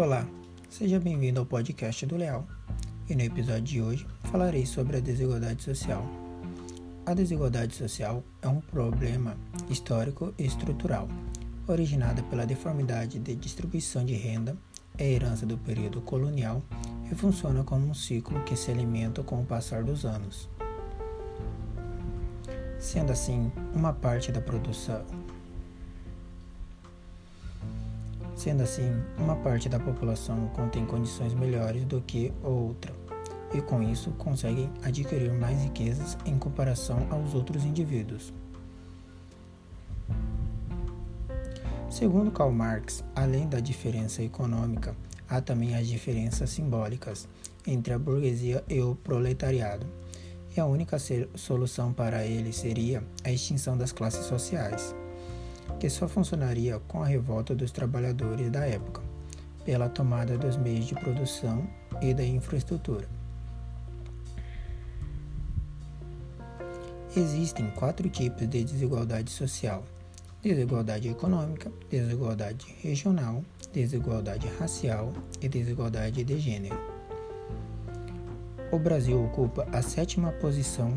Olá, seja bem-vindo ao podcast do Leal. E no episódio de hoje falarei sobre a desigualdade social. A desigualdade social é um problema histórico e estrutural, originada pela deformidade de distribuição de renda, é herança do período colonial e funciona como um ciclo que se alimenta com o passar dos anos. Sendo assim, uma parte da produção Sendo assim, uma parte da população contém condições melhores do que outra, e com isso conseguem adquirir mais riquezas em comparação aos outros indivíduos. Segundo Karl Marx, além da diferença econômica, há também as diferenças simbólicas entre a burguesia e o proletariado. E a única solução para ele seria a extinção das classes sociais que só funcionaria com a revolta dos trabalhadores da época, pela tomada dos meios de produção e da infraestrutura. Existem quatro tipos de desigualdade social: desigualdade econômica, desigualdade regional, desigualdade racial e desigualdade de gênero. O Brasil ocupa a sétima posição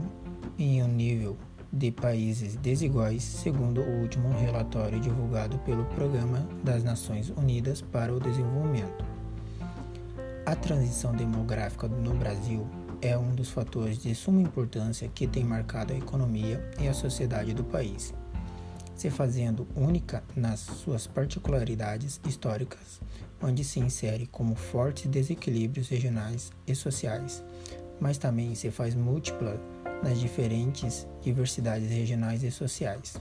em um nível de países desiguais, segundo o último relatório divulgado pelo Programa das Nações Unidas para o Desenvolvimento. A transição demográfica no Brasil é um dos fatores de suma importância que tem marcado a economia e a sociedade do país, se fazendo única nas suas particularidades históricas, onde se insere como fortes desequilíbrios regionais e sociais, mas também se faz múltipla nas diferentes diversidades regionais e sociais.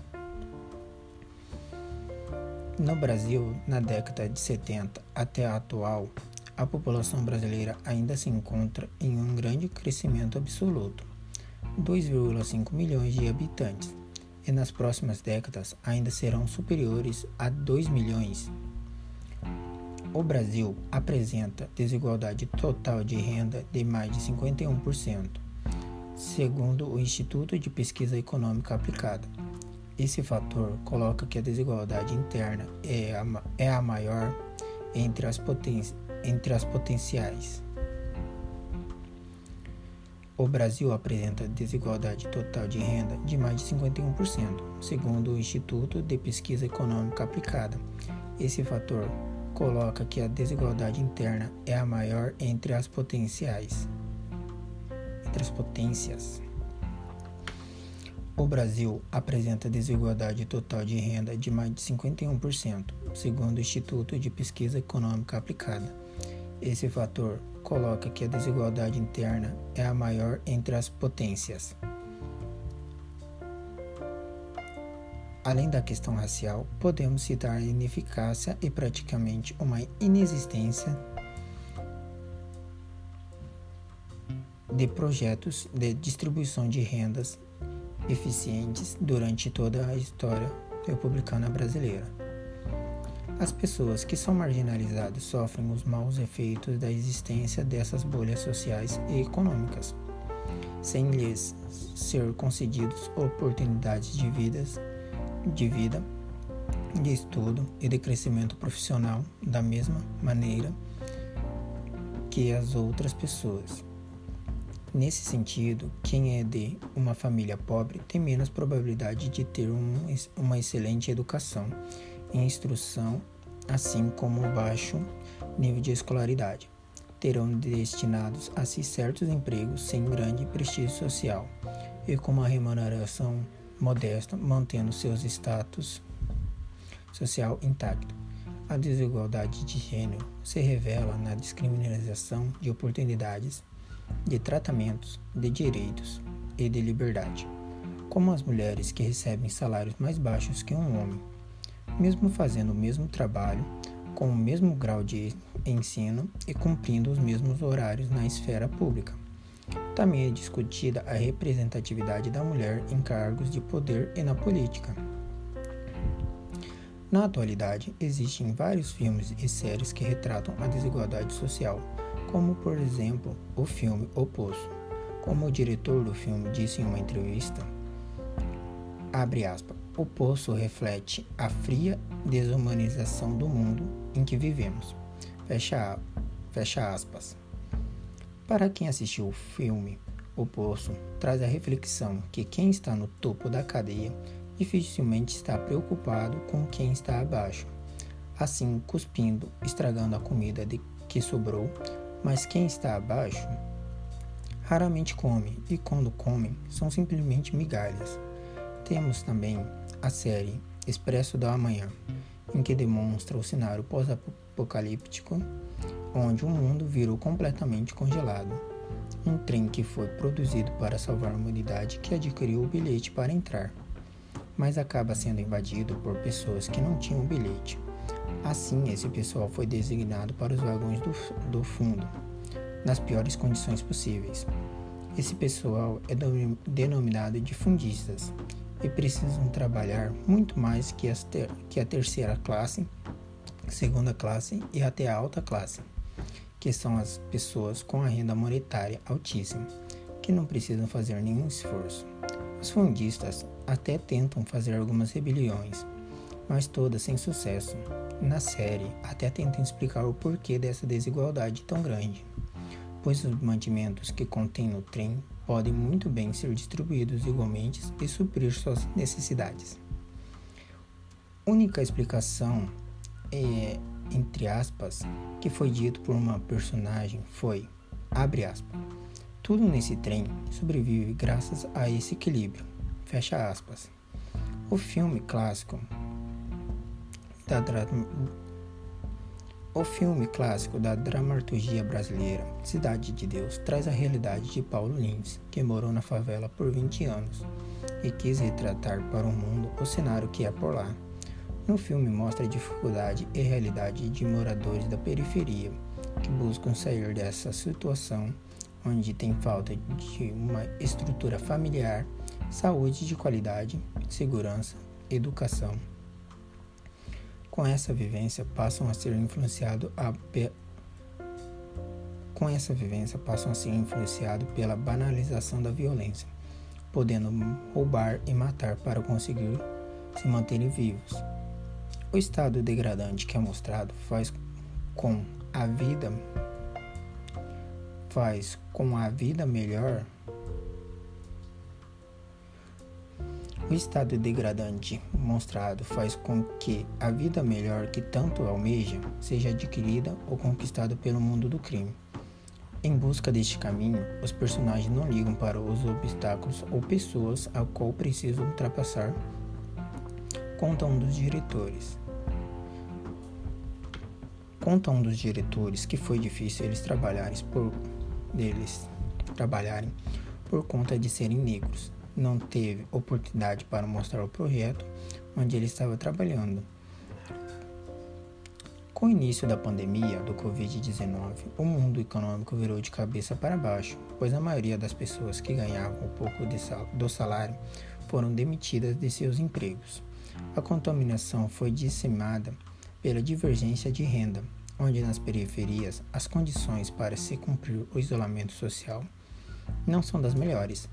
No Brasil, na década de 70 até a atual, a população brasileira ainda se encontra em um grande crescimento absoluto, 2,5 milhões de habitantes, e nas próximas décadas ainda serão superiores a 2 milhões. O Brasil apresenta desigualdade total de renda de mais de 51%, segundo o Instituto de Pesquisa Econômica Aplicada. Esse fator coloca que a desigualdade interna é a, é a maior entre as, entre as potenciais. O Brasil apresenta desigualdade total de renda de mais de 51%, segundo o Instituto de Pesquisa Econômica Aplicada. Esse fator coloca que a desigualdade interna é a maior entre as potenciais entre as potências. O Brasil apresenta desigualdade total de renda de mais de 51%, segundo o Instituto de Pesquisa Econômica Aplicada. Esse fator coloca que a desigualdade interna é a maior entre as potências. Além da questão racial, podemos citar a ineficácia e praticamente uma inexistência de projetos de distribuição de rendas eficientes durante toda a história republicana brasileira. As pessoas que são marginalizadas sofrem os maus efeitos da existência dessas bolhas sociais e econômicas, sem lhes ser concedidos oportunidades de, vidas, de vida, de estudo e de crescimento profissional da mesma maneira que as outras pessoas. Nesse sentido, quem é de uma família pobre tem menos probabilidade de ter um, uma excelente educação e instrução, assim como baixo nível de escolaridade. Terão destinados a si certos empregos sem grande prestígio social e com uma remuneração modesta, mantendo seus status social intacto. A desigualdade de gênero se revela na discriminação de oportunidades de tratamentos, de direitos e de liberdade, como as mulheres que recebem salários mais baixos que um homem, mesmo fazendo o mesmo trabalho, com o mesmo grau de ensino e cumprindo os mesmos horários na esfera pública. Também é discutida a representatividade da mulher em cargos de poder e na política. Na atualidade, existem vários filmes e séries que retratam a desigualdade social como por exemplo o filme O Poço. Como o diretor do filme disse em uma entrevista, aspas, o Poço reflete a fria desumanização do mundo em que vivemos. Fecha, fecha aspas. Para quem assistiu o filme, o Poço traz a reflexão que quem está no topo da cadeia dificilmente está preocupado com quem está abaixo, assim cuspindo, estragando a comida de que sobrou, mas quem está abaixo raramente come e quando come são simplesmente migalhas. Temos também a série Expresso da Amanhã, em que demonstra o cenário pós-apocalíptico, onde o mundo virou completamente congelado. Um trem que foi produzido para salvar a humanidade que adquiriu o bilhete para entrar, mas acaba sendo invadido por pessoas que não tinham bilhete. Assim, esse pessoal foi designado para os vagões do, do fundo, nas piores condições possíveis. Esse pessoal é denominado de fundistas e precisam trabalhar muito mais que, ter, que a terceira classe, segunda classe e até a alta classe, que são as pessoas com a renda monetária altíssima, que não precisam fazer nenhum esforço. Os fundistas até tentam fazer algumas rebeliões, mas todas sem sucesso. Na série, até tentam explicar o porquê dessa desigualdade tão grande pois os mantimentos que contém no trem podem muito bem ser distribuídos igualmente e suprir suas necessidades. Única explicação é, entre aspas, que foi dito por uma personagem foi, abre aspas, tudo nesse trem sobrevive graças a esse equilíbrio, fecha aspas. O filme clássico da o filme clássico da dramaturgia brasileira, Cidade de Deus, traz a realidade de Paulo Lins, que morou na favela por 20 anos e quis retratar para o mundo o cenário que é por lá. No filme mostra a dificuldade e realidade de moradores da periferia que buscam sair dessa situação onde tem falta de uma estrutura familiar, saúde de qualidade, segurança, educação com essa vivência passam a ser influenciados a com essa vivência passam a ser influenciados pela banalização da violência, podendo roubar e matar para conseguir se manterem vivos. O estado degradante que é mostrado faz com a vida faz com a vida melhor O estado degradante mostrado faz com que a vida melhor que tanto almeja seja adquirida ou conquistada pelo mundo do crime. Em busca deste caminho, os personagens não ligam para os obstáculos ou pessoas a qual precisam ultrapassar, conta um dos diretores. Conta um dos diretores que foi difícil eles trabalharem por deles trabalharem por conta de serem negros não teve oportunidade para mostrar o projeto onde ele estava trabalhando. Com o início da pandemia do Covid-19, o mundo econômico virou de cabeça para baixo, pois a maioria das pessoas que ganhavam um pouco sal do salário foram demitidas de seus empregos. A contaminação foi disseminada pela divergência de renda, onde nas periferias as condições para se cumprir o isolamento social não são das melhores,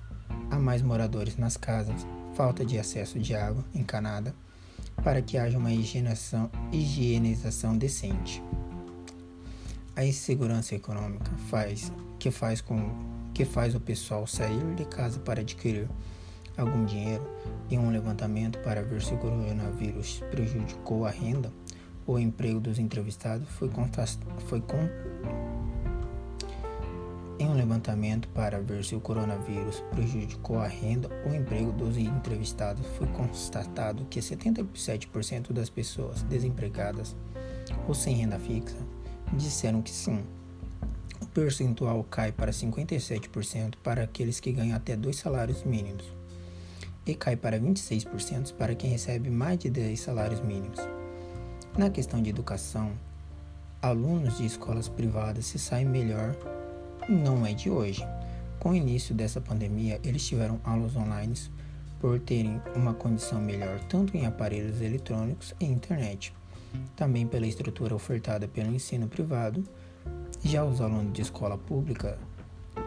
há mais moradores nas casas, falta de acesso de água encanada, para que haja uma higienização, higienização decente. A insegurança econômica faz que faz com que faz o pessoal sair de casa para adquirir algum dinheiro em um levantamento para ver se o coronavírus prejudicou a renda ou emprego dos entrevistados foi, foi em um levantamento para ver se o coronavírus prejudicou a renda ou emprego dos entrevistados, foi constatado que 77% das pessoas desempregadas ou sem renda fixa disseram que sim. O percentual cai para 57% para aqueles que ganham até dois salários mínimos e cai para 26% para quem recebe mais de 10 salários mínimos. Na questão de educação, alunos de escolas privadas se saem melhor não é de hoje. Com o início dessa pandemia, eles tiveram aulas online por terem uma condição melhor tanto em aparelhos eletrônicos e internet, também pela estrutura ofertada pelo ensino privado. Já os alunos de escola pública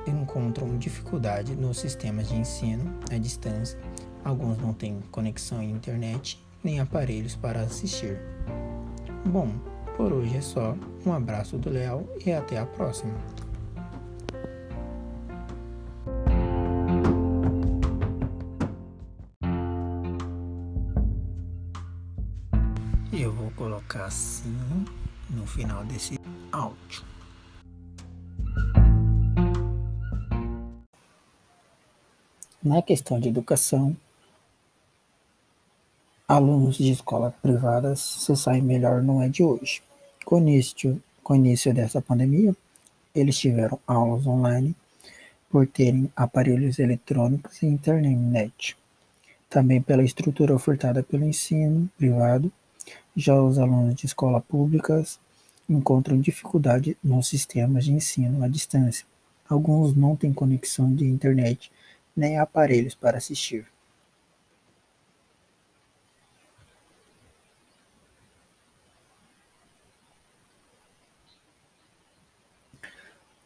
encontram dificuldade nos sistemas de ensino à distância. Alguns não têm conexão à internet nem aparelhos para assistir. Bom, Por hoje é só. Um abraço do Léo e até a próxima. Final desse áudio. Na questão de educação, alunos de escolas privadas se saem melhor não é de hoje. Com o início, com início dessa pandemia, eles tiveram aulas online por terem aparelhos eletrônicos e internet. Também pela estrutura ofertada pelo ensino privado, já os alunos de escolas públicas encontram dificuldade nos sistemas de ensino à distância. Alguns não têm conexão de internet nem aparelhos para assistir.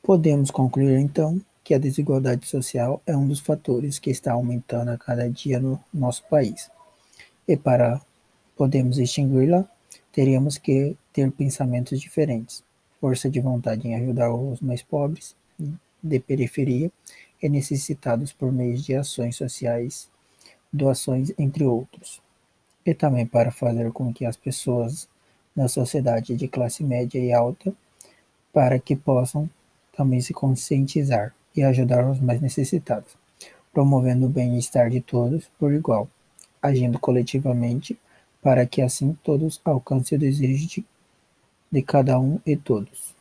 Podemos concluir então que a desigualdade social é um dos fatores que está aumentando a cada dia no nosso país. E para podermos extingui-la, teríamos que ter pensamentos diferentes, força de vontade em ajudar os mais pobres, de periferia e necessitados por meio de ações sociais, doações, entre outros. E também para fazer com que as pessoas da sociedade de classe média e alta, para que possam também se conscientizar e ajudar os mais necessitados, promovendo o bem-estar de todos por igual, agindo coletivamente para que assim todos alcancem o desejo de, de cada um e todos.